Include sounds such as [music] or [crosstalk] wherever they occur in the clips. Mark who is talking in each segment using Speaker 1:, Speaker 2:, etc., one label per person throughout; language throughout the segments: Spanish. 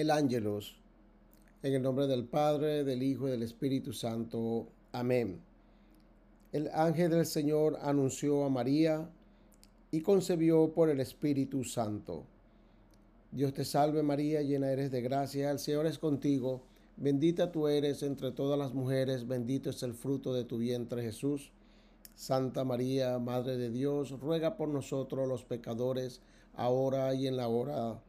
Speaker 1: el ángelus. En el nombre del Padre, del Hijo y del Espíritu Santo. Amén. El ángel del Señor anunció a María y concebió por el Espíritu Santo. Dios te salve María, llena eres de gracia, el Señor es contigo, bendita tú eres entre todas las mujeres, bendito es el fruto de tu vientre Jesús. Santa María, Madre de Dios, ruega por nosotros los pecadores, ahora y en la hora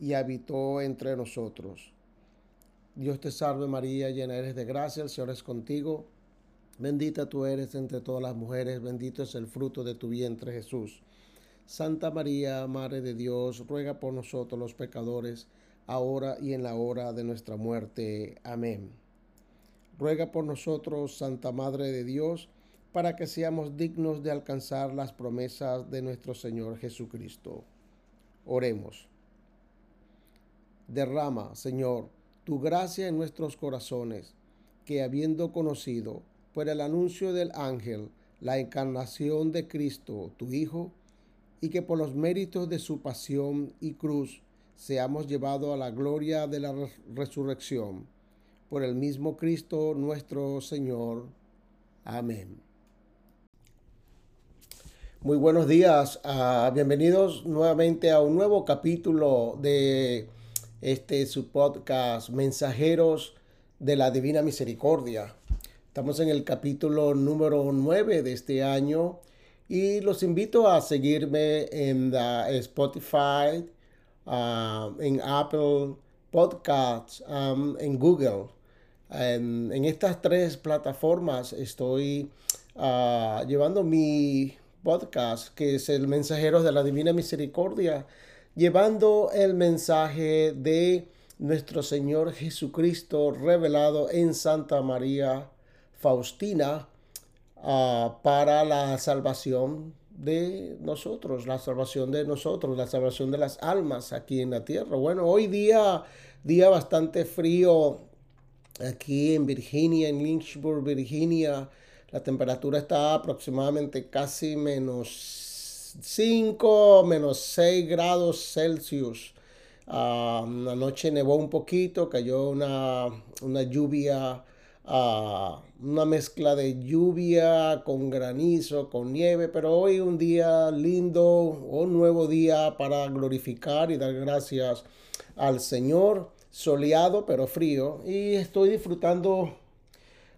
Speaker 1: y habitó entre nosotros. Dios te salve María, llena eres de gracia, el Señor es contigo. Bendita tú eres entre todas las mujeres, bendito es el fruto de tu vientre Jesús. Santa María, Madre de Dios, ruega por nosotros los pecadores, ahora y en la hora de nuestra muerte. Amén. Ruega por nosotros, Santa Madre de Dios, para que seamos dignos de alcanzar las promesas de nuestro Señor Jesucristo. Oremos. Derrama, Señor, tu gracia en nuestros corazones, que habiendo conocido por el anuncio del ángel la encarnación de Cristo, tu Hijo, y que por los méritos de su pasión y cruz seamos llevados a la gloria de la resurrección. Por el mismo Cristo nuestro Señor. Amén. Muy buenos días, uh, bienvenidos nuevamente a un nuevo capítulo de este su podcast Mensajeros de la Divina Misericordia. Estamos en el capítulo número 9 de este año y los invito a seguirme en Spotify, uh, en Apple Podcasts, um, en Google. En, en, estas tres plataformas estoy uh, llevando mi podcast, que es el Mensajeros de la Divina Misericordia llevando el mensaje de nuestro Señor Jesucristo revelado en Santa María Faustina uh, para la salvación de nosotros, la salvación de nosotros, la salvación de las almas aquí en la tierra. Bueno, hoy día, día bastante frío aquí en Virginia, en Lynchburg, Virginia. La temperatura está aproximadamente casi menos 5 menos 6 grados Celsius. Uh, noche nevó un poquito, cayó una, una lluvia, uh, una mezcla de lluvia con granizo, con nieve, pero hoy un día lindo, un nuevo día para glorificar y dar gracias al Señor, soleado pero frío, y estoy disfrutando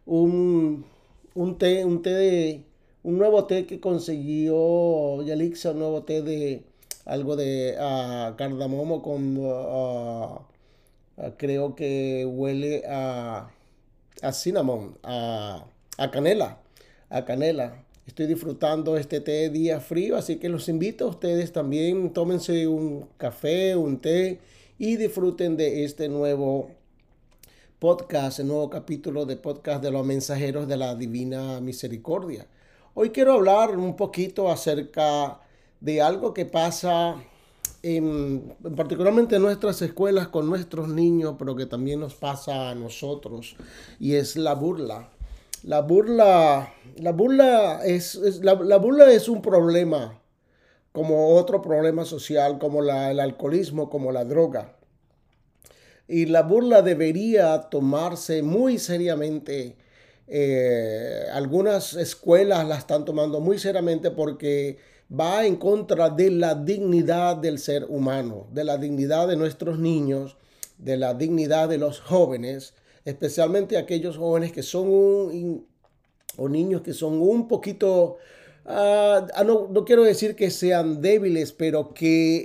Speaker 1: un, un té, un té de un nuevo té que consiguió Yalixa, un nuevo té de algo de uh, cardamomo con, uh, creo que huele a, a cinnamon, a, a canela, a canela. Estoy disfrutando este té día frío, así que los invito a ustedes también, tómense un café, un té y disfruten de este nuevo podcast, el nuevo capítulo de podcast de los mensajeros de la Divina Misericordia. Hoy quiero hablar un poquito acerca de algo que pasa en, particularmente en nuestras escuelas con nuestros niños, pero que también nos pasa a nosotros, y es la burla. La burla, la burla es, la, burla es un problema, como otro problema social, como el alcoholismo, como la droga. Y la burla debería tomarse muy seriamente eh, algunas escuelas la están tomando muy seriamente porque va en contra de la dignidad del ser humano, de la dignidad de nuestros niños, de la dignidad de los jóvenes, especialmente aquellos jóvenes que son un, o niños que son un poquito, ah, ah, no, no, quiero decir que sean débiles, pero que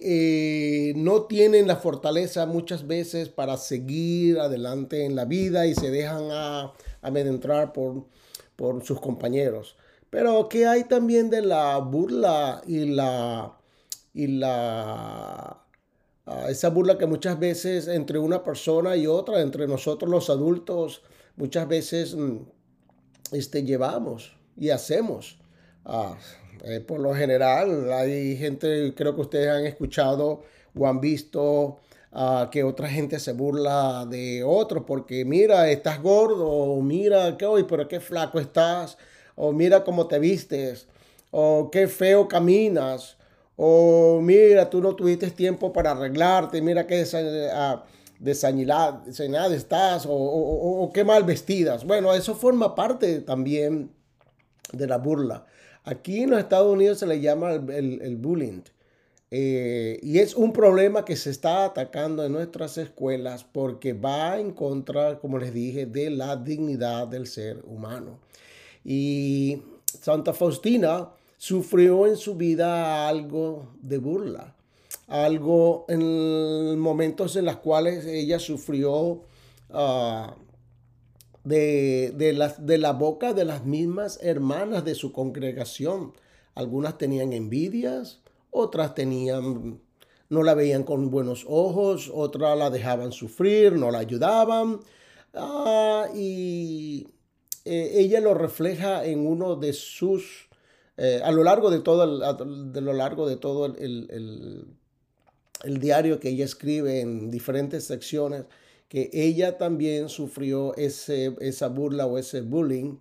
Speaker 1: eh, no tienen la fortaleza muchas veces para seguir adelante en la vida y se dejan a amedrentar por, por sus compañeros. Pero ¿qué hay también de la burla y la, y la, Ah, esa burla que muchas veces entre una persona y otra, entre nosotros los adultos, muchas veces mm, este, llevamos y hacemos. Ah, eh, por lo general, hay gente, creo que ustedes han escuchado o han visto ah, que otra gente se burla de otros porque mira, estás gordo, o mira, que hoy, pero qué flaco estás, o mira cómo te vistes, o qué feo caminas, o mira, tú no tuviste tiempo para arreglarte, mira qué desañilada estás, o, qué mal vestidas. Bueno, eso forma parte también de la burla. Aquí en los Estados Unidos se le llama el, bullying. Eh, y es un problema que se está atacando en nuestras escuelas porque va en contra, como les dije, de la dignidad del ser humano. Y Santa Faustina sufrió en su vida algo de burla, algo en momentos en los cuales ella sufrió ah, de, de la boca de las mismas hermanas de su congregación. Algunas tenían envidias, otras tenían, no la veían con buenos ojos, otras la dejaban sufrir, no la ayudaban. Ah, y eh, ella lo refleja en uno de sus eh, a lo largo de todo, el, de lo largo de todo el, el, diario que ella escribe en diferentes secciones, que ella también sufrió ese, esa burla o ese bullying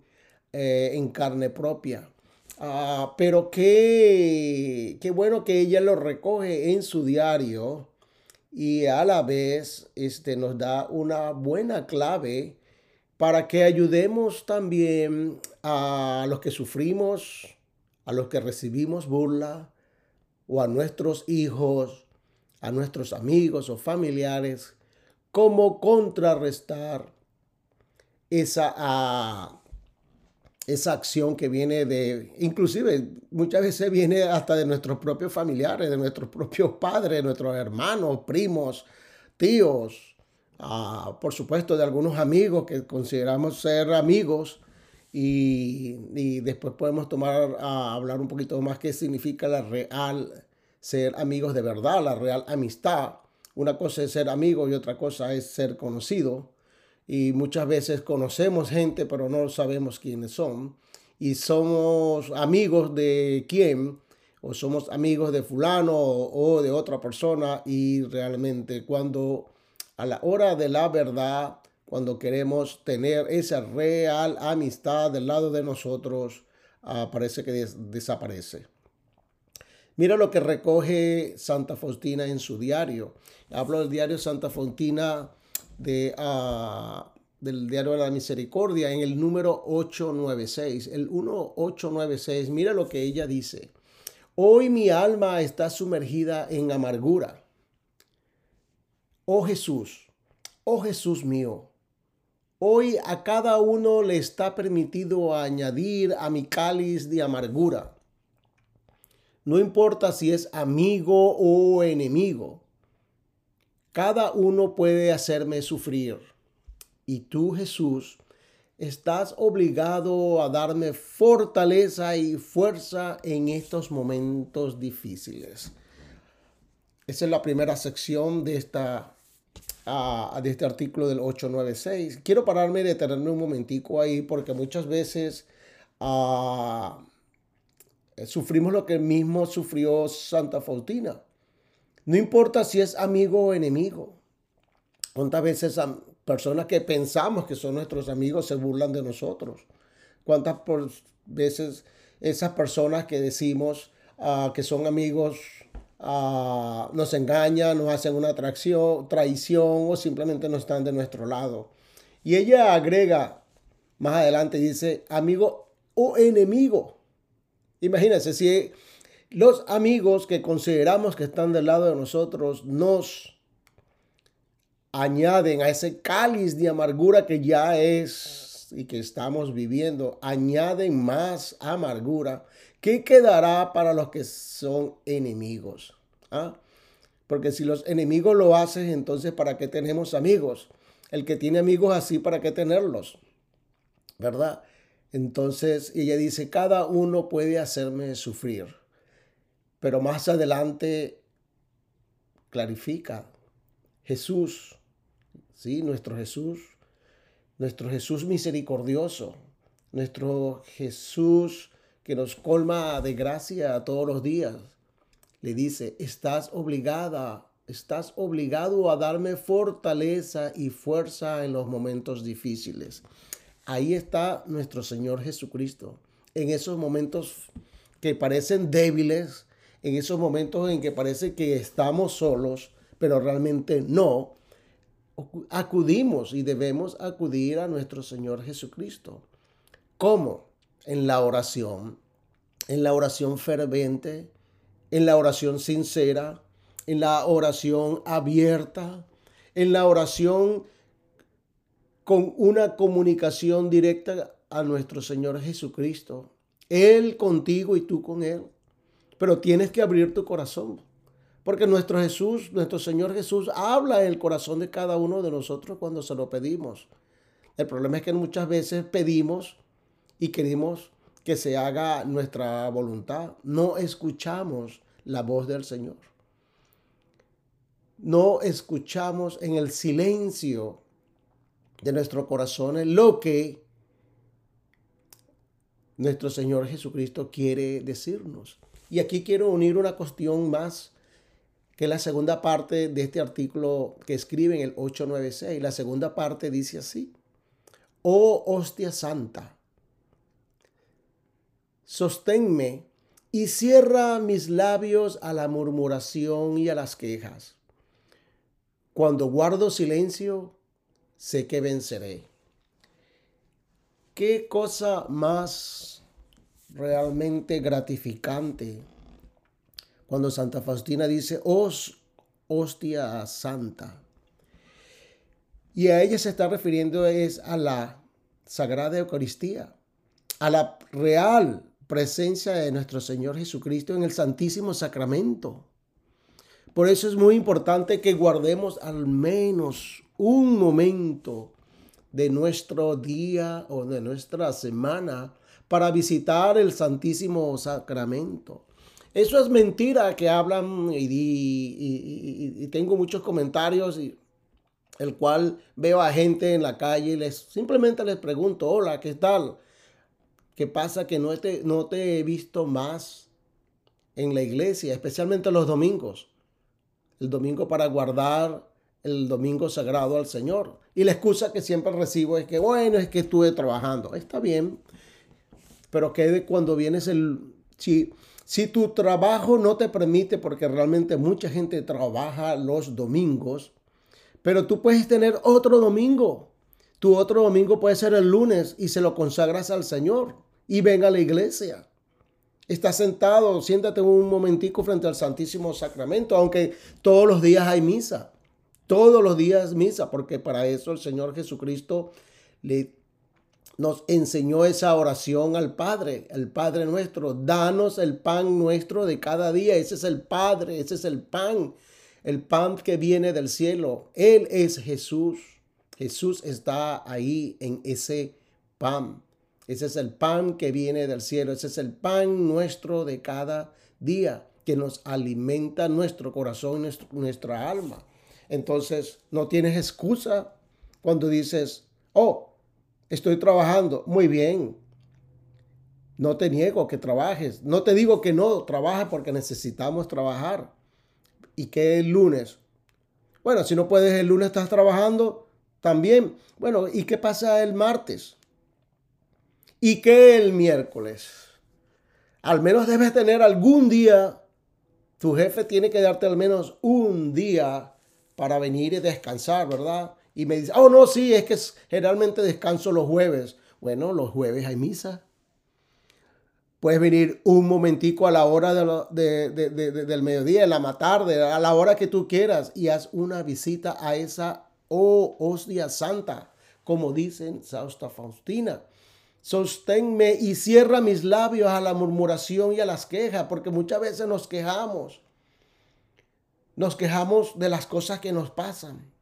Speaker 1: eh, en carne propia. Ah, pero qué, qué bueno que ella lo recoge en su diario y a la vez este, nos da una buena clave para que ayudemos también a los que sufrimos a los que recibimos burla o a nuestros hijos, a nuestros amigos o familiares, cómo contrarrestar esa, esa acción que viene de, inclusive muchas veces viene hasta de nuestros propios familiares, de nuestros propios padres, de nuestros hermanos, primos, tíos, ah, por supuesto de algunos amigos que consideramos ser amigos y, después podemos tomar a hablar un poquito más qué significa la real ser amigos de verdad, la real amistad. Una cosa es ser amigo y otra cosa es ser conocido. Y muchas veces conocemos gente, pero no sabemos quiénes son. Y somos amigos de quién, o somos amigos de fulano o de otra persona. Y realmente cuando a la hora de la verdad cuando queremos tener esa real amistad del lado de nosotros, ah, parece que desaparece. Mira lo que recoge Santa Faustina en su diario. Hablo del diario Santa Faustina de, ah, del diario de la misericordia en el número 896. El 1896, mira lo que ella dice. Hoy mi alma está sumergida en amargura. Oh Jesús, oh Jesús mío, Hoy a cada uno le está permitido añadir a mi cáliz de amargura. No importa si es amigo o enemigo. Cada uno puede hacerme sufrir. Y tú, Jesús, estás obligado a darme fortaleza y fuerza en estos momentos difíciles. Esa es la primera sección de esta de este artículo del 896. Quiero pararme y detenerme un momentico ahí porque muchas veces ah, sufrimos lo que mismo sufrió Santa Faustina. No importa si es amigo o enemigo. ¿Cuántas veces personas que pensamos que son nuestros amigos se burlan de nosotros? ¿Cuántas veces esas personas que decimos ah, que son amigos Ah, nos engañan, nos hacen una atracción, traición o simplemente no están de nuestro lado. Y ella agrega más adelante, dice, amigo o enemigo. Imagínense, si los amigos que consideramos que están del lado de nosotros nos añaden a ese cáliz de amargura que ya es y que estamos viviendo, añaden más amargura ¿Qué quedará para los que son enemigos? ¿Ah? Porque si los enemigos lo hacen, entonces ¿para qué tenemos amigos? El que tiene amigos así, ¿para qué tenerlos? ¿Verdad? Entonces ella dice, cada uno puede hacerme sufrir. Pero más adelante clarifica. Jesús, ¿sí? Nuestro Jesús, nuestro Jesús misericordioso, nuestro Jesús que nos colma de gracia todos los días. Le dice, estás obligada, estás obligado a darme fortaleza y fuerza en los momentos difíciles. Ahí está nuestro Señor Jesucristo. En esos momentos que parecen débiles, en esos momentos en que parece que estamos solos, pero realmente no, acudimos y debemos acudir a nuestro Señor Jesucristo. ¿Cómo? En la oración, en la oración fervente, en la oración sincera, en la oración abierta, en la oración con una comunicación directa a nuestro Señor Jesucristo. Él contigo y tú con Él. Pero tienes que abrir tu corazón. Porque nuestro Jesús, nuestro Señor Jesús, habla en el corazón de cada uno de nosotros cuando se lo pedimos. El problema es que muchas veces pedimos y queremos que se haga nuestra voluntad. No escuchamos la voz del Señor. No escuchamos en el silencio de nuestro corazón lo que nuestro Señor Jesucristo quiere decirnos. Y aquí quiero unir una cuestión más que la segunda parte de este artículo que escribe en el 896. La segunda parte dice así, oh hostia santa, sosténme y cierra mis labios a la murmuración y a las quejas. Cuando guardo silencio, sé que venceré. Qué cosa más realmente gratificante cuando Santa Faustina dice, os hostia santa. Y a ella se está refiriendo es a la Sagrada Eucaristía, a la real presencia de nuestro Señor Jesucristo en el Santísimo Sacramento. Por eso es muy importante que guardemos al menos un momento de nuestro día o de nuestra semana para visitar el Santísimo Sacramento. Eso es mentira que hablan y, tengo muchos comentarios y el cual veo a gente en la calle y les simplemente les pregunto, hola, ¿qué tal? ¿Qué pasa que no te, no te he visto más en la iglesia, especialmente los domingos? El domingo para guardar el domingo sagrado al Señor. Y la excusa que siempre recibo es que, bueno, es que estuve trabajando. Está bien, pero que cuando vienes el... Si, si tu trabajo no te permite, porque realmente mucha gente trabaja los domingos, pero tú puedes tener otro domingo. Tu otro domingo puede ser el lunes y se lo consagras al Señor y venga a la iglesia. Estás sentado, siéntate un momentico frente al Santísimo Sacramento, aunque todos los días hay misa. Todos los días misa, porque para eso el Señor Jesucristo le nos enseñó esa oración al Padre, el Padre nuestro. Danos el pan nuestro de cada día. Ese es el Padre, ese es el pan, el pan que viene del cielo. Él es Jesús. Jesús está ahí en ese pan. Ese es el pan que viene del cielo. Ese es el pan nuestro de cada día que nos alimenta nuestro corazón, nuestra alma. Entonces, no tienes excusa cuando dices, oh, Estoy trabajando. Muy bien. No te niego que trabajes. No te digo que no trabajes porque necesitamos trabajar. ¿Y qué el lunes? Bueno, si no puedes el lunes estás trabajando también. Bueno, ¿y qué pasa el martes? ¿Y qué el miércoles? Al menos debes tener algún día. Tu jefe tiene que darte al menos un día para venir y descansar, ¿verdad? Y me dice, oh no, sí, es que generalmente descanso los jueves. Bueno, los jueves hay misa. Puedes venir un momentico a la hora de del mediodía, en la tarde, a la hora que tú quieras y haz una visita a esa oh hostia santa, como dicen Sausta Faustina. Sosténme y cierra mis labios a la murmuración y a las quejas, porque muchas veces nos quejamos. Nos quejamos de las cosas que nos pasan.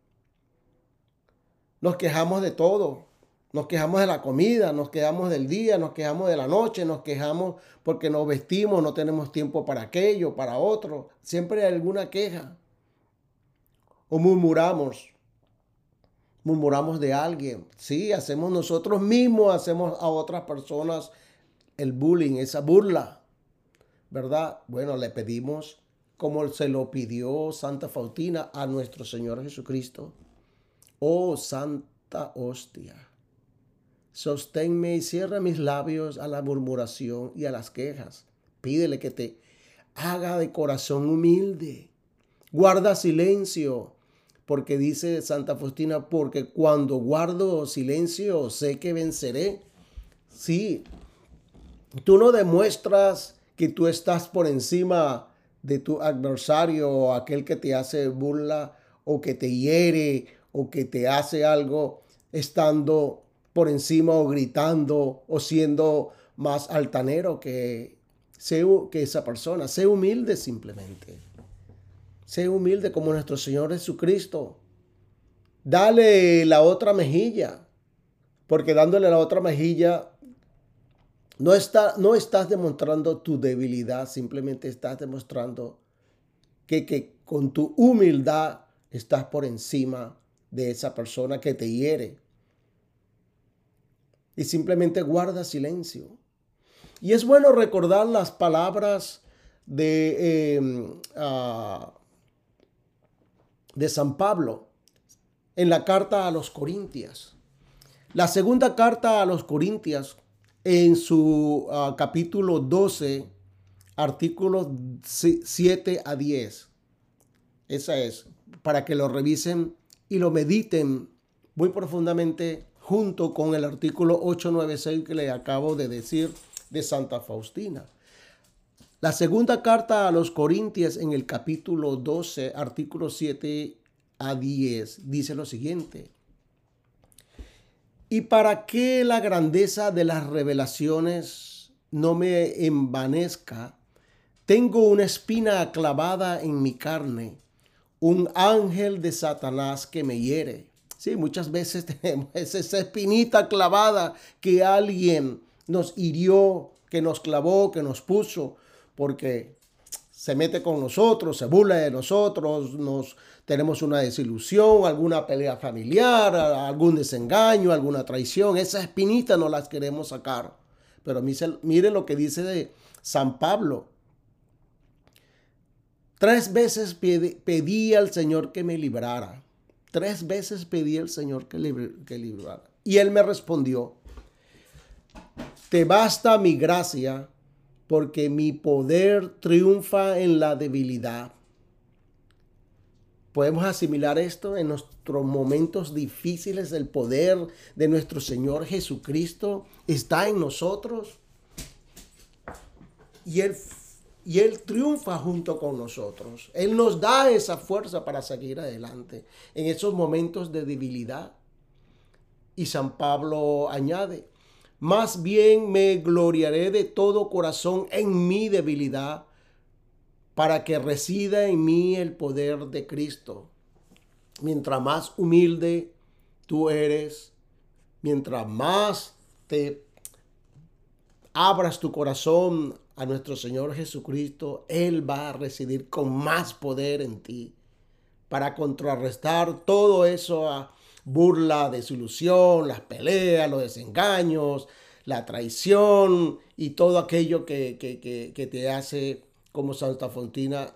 Speaker 1: Nos quejamos de todo. Nos quejamos de la comida, nos quejamos del día, nos quejamos de la noche, nos quejamos porque nos vestimos, no tenemos tiempo para aquello, para otro. Siempre hay alguna queja. o murmuramos. Murmuramos de alguien. Sí, hacemos nosotros mismos, hacemos a otras personas el bullying, esa burla. ¿Verdad? Bueno, le pedimos como se lo pidió Santa Faustina a nuestro Señor Jesucristo. Oh Santa Hostia, sosténme y cierra mis labios a la murmuración y a las quejas. Pídele que te haga de corazón humilde. Guarda silencio, porque dice Santa Faustina, porque cuando guardo silencio sé que venceré. Sí, tú no demuestras que tú estás por encima de tu adversario o aquel que te hace burla o que te hiere o que te hace algo estando por encima o gritando o siendo más altanero que, que esa persona. Sé humilde simplemente. Sé humilde como nuestro Señor Jesucristo. Dale la otra mejilla. Porque dándole la otra mejilla no, está, no estás demostrando tu debilidad, simplemente estás demostrando que, que con tu humildad estás por encima de esa persona que te hiere. Y simplemente guarda silencio. Y es bueno recordar las palabras de, em, ah, de San Pablo en la carta a los Corintias. La segunda carta a los Corintias, en su ah, capítulo 12, artículos 7 a 10. Esa es, para que lo revisen y lo mediten muy profundamente junto con el artículo 896 que le acabo de decir de Santa Faustina. La segunda carta a los Corintios en el capítulo 12, artículo 7 a 10, dice lo siguiente. Y para que la grandeza de las revelaciones no me envanezca, tengo una espina clavada en mi carne, un ángel de Satanás que me hiere. Sí, muchas veces [laughs] tenemos esa espinita clavada que alguien nos hirió, que nos clavó, que nos puso, porque se mete con nosotros, se burla de nosotros, nos tenemos una desilusión, alguna pelea familiar, algún desengaño, alguna traición. Esas espinitas no las queremos sacar. Pero mire lo que dice de San Pablo. Tres veces pedí, al Señor que me librara. Tres veces pedí al Señor que, que librara. Y Él me respondió, te basta mi gracia porque mi poder triunfa en la debilidad. Podemos asimilar esto en nuestros momentos difíciles. El poder de nuestro Señor Jesucristo está en nosotros. Y Él, y Él triunfa junto con nosotros. Él nos da esa fuerza para seguir adelante en esos momentos de debilidad. Y San Pablo añade, más bien me gloriaré de todo corazón en mi debilidad para que resida en mí el poder de Cristo. Mientras más humilde tú eres, mientras más te abras tu corazón a nuestro Señor Jesucristo, Él va a residir con más poder en ti para contrarrestar todo eso a burla, desilusión, las peleas, los desengaños, la traición y todo aquello que, que te hace como Santa Fontina,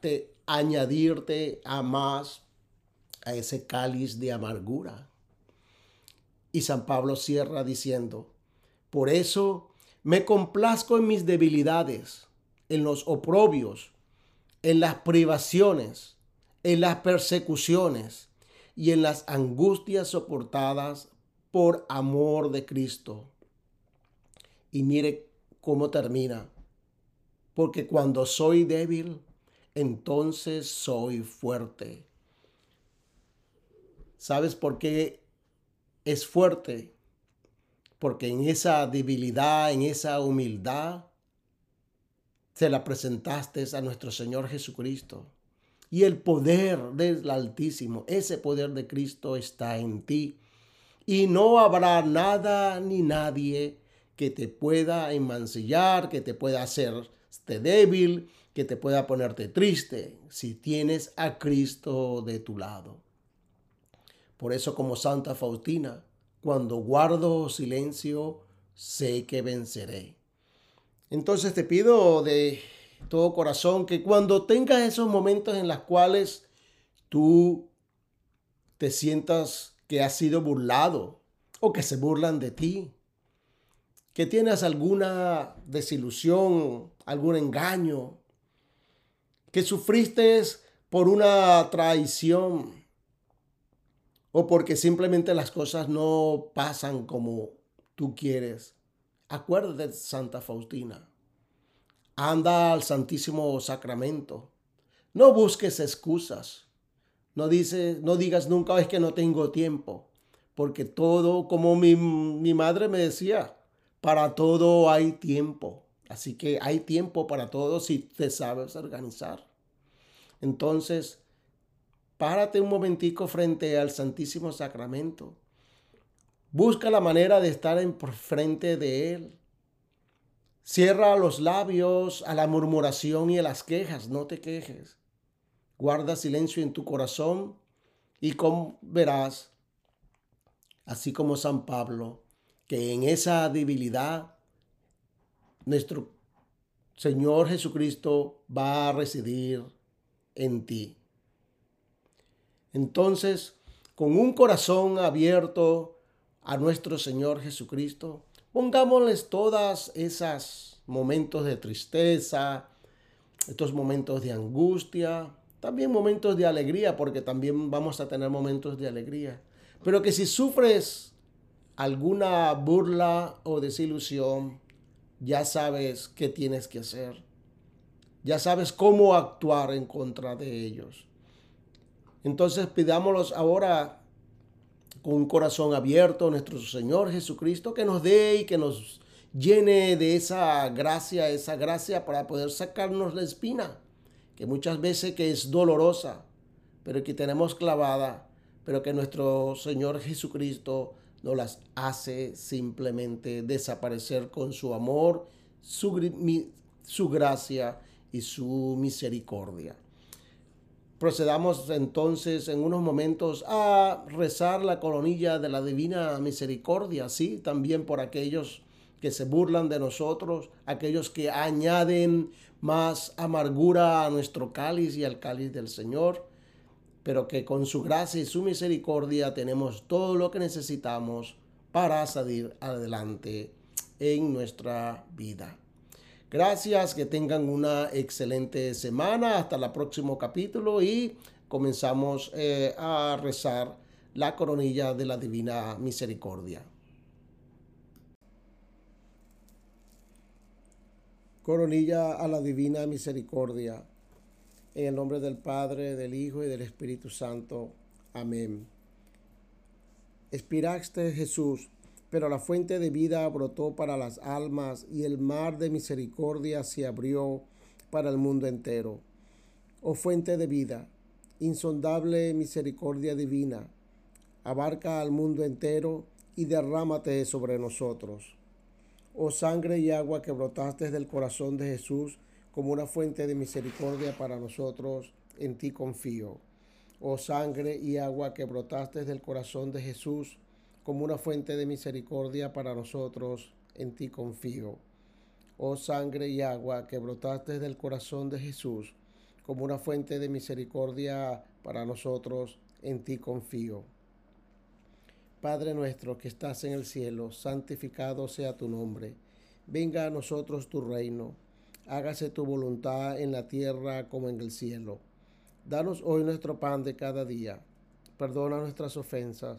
Speaker 1: te, añadirte a más a ese cáliz de amargura. Y San Pablo cierra diciendo, por eso me complazco en mis debilidades, en los oprobios, en las privaciones, en las persecuciones y en las angustias soportadas por amor de Cristo. Y mire cómo termina porque cuando soy débil, entonces soy fuerte. ¿Sabes por qué es fuerte? Porque en esa debilidad, en esa humildad, se la presentaste a nuestro Señor Jesucristo. Y el poder del Altísimo, ese poder de Cristo está en ti. Y no habrá nada ni nadie que te pueda enmancillar, que te pueda hacer débil, que te pueda ponerte triste si tienes a Cristo de tu lado. Por eso como Santa Faustina, cuando guardo silencio, sé que venceré. Entonces te pido de todo corazón que cuando tengas esos momentos en los cuales tú te sientas que has sido burlado o que se burlan de ti, que tienes alguna desilusión, algún engaño, que sufriste por una traición o porque simplemente las cosas no pasan como tú quieres. Acuérdate Santa Faustina. Anda al Santísimo Sacramento. No busques excusas. No, dices, no digas nunca es que no tengo tiempo. Porque todo, como mi, mi madre me decía, para todo hay tiempo. Así que hay tiempo para todo si te sabes organizar. Entonces, párate un momentico frente al Santísimo Sacramento. Busca la manera de estar en frente de Él. Cierra los labios a la murmuración y a las quejas, no te quejes. Guarda silencio en tu corazón y verás, así como San Pablo, que en esa debilidad nuestro Señor Jesucristo va a residir en ti. Entonces, con un corazón abierto a nuestro Señor Jesucristo, pongámosles todas esas momentos de tristeza, estos momentos de angustia, también momentos de alegría, porque también vamos a tener momentos de alegría. Pero que si sufres alguna burla o desilusión, ya sabes qué tienes que hacer. Ya sabes cómo actuar en contra de ellos. Entonces pidámoslos ahora con un corazón abierto a nuestro Señor Jesucristo que nos dé y que nos llene de esa gracia, esa gracia para poder sacarnos la espina, que muchas veces que es dolorosa, pero que tenemos clavada, pero que nuestro Señor Jesucristo nos las hace simplemente desaparecer con su amor, su, su gracia y su misericordia. Procedamos entonces en unos momentos a rezar la coronilla de la divina misericordia, sí, también por aquellos que se burlan de nosotros, aquellos que añaden más amargura a nuestro cáliz y al cáliz del Señor, pero que con su gracia y su misericordia tenemos todo lo que necesitamos para salir adelante en nuestra vida. Gracias, que tengan una excelente semana. Hasta el próximo capítulo y comenzamos eh, a rezar la coronilla de la Divina Misericordia. Coronilla a la Divina Misericordia. En el nombre del Padre, del Hijo y del Espíritu Santo. Amén. Espiraste Jesús pero la fuente de vida brotó para las almas y el mar de misericordia se abrió para el mundo entero. Oh fuente de vida, insondable misericordia divina, abarca al mundo entero y derrámate sobre nosotros. Oh sangre y agua que brotaste del corazón de Jesús como una fuente de misericordia para nosotros, en ti confío. Oh sangre y agua que brotaste del corazón de Jesús, como una fuente de misericordia para nosotros, en ti confío. Oh sangre y agua que brotaste del corazón de Jesús, como una fuente de misericordia para nosotros, en ti confío. Padre nuestro que estás en el cielo, santificado sea tu nombre. Venga a nosotros tu reino. Hágase tu voluntad en la tierra como en el cielo. Danos hoy nuestro pan de cada día. Perdona nuestras ofensas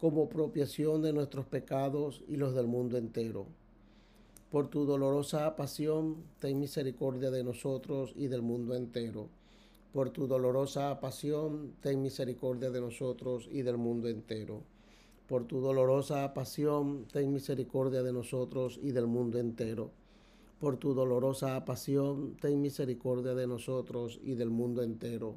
Speaker 1: como propiación de nuestros pecados y los del mundo entero por tu dolorosa pasión, ten misericordia de nosotros y del mundo entero. Por tu dolorosa pasión, ten misericordia de nosotros y del mundo entero. Por tu dolorosa pasión, ten misericordia de nosotros y del mundo entero. Por tu dolorosa pasión, ten misericordia de nosotros y del mundo entero.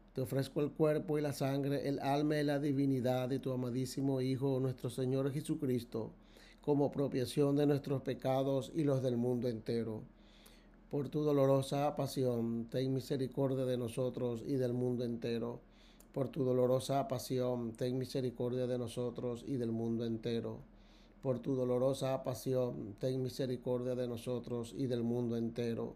Speaker 1: te ofrezco el cuerpo y la sangre, el alma y la divinidad de tu amadísimo Hijo, nuestro Señor Jesucristo, como propiación de nuestros pecados y los del mundo entero. Por tu dolorosa pasión, ten misericordia de nosotros y del mundo entero. Por tu dolorosa pasión, ten misericordia de nosotros y del mundo entero. Por tu dolorosa pasión, ten misericordia de nosotros y del mundo entero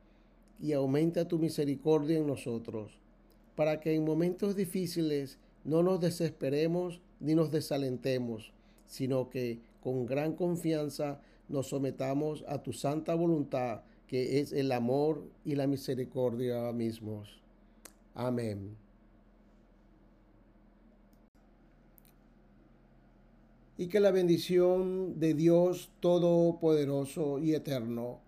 Speaker 1: y aumenta tu misericordia en nosotros, para que en momentos difíciles no nos desesperemos ni nos desalentemos, sino que con gran confianza nos sometamos a tu santa voluntad, que es el amor y la misericordia mismos. Amén. Y que la bendición de Dios Todopoderoso y Eterno,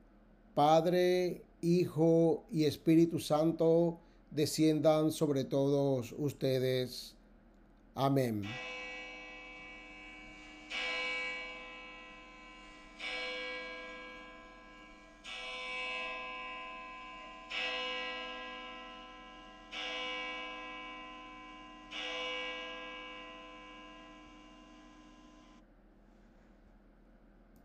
Speaker 1: Padre, Hijo y Espíritu Santo desciendan sobre todos ustedes. Amén.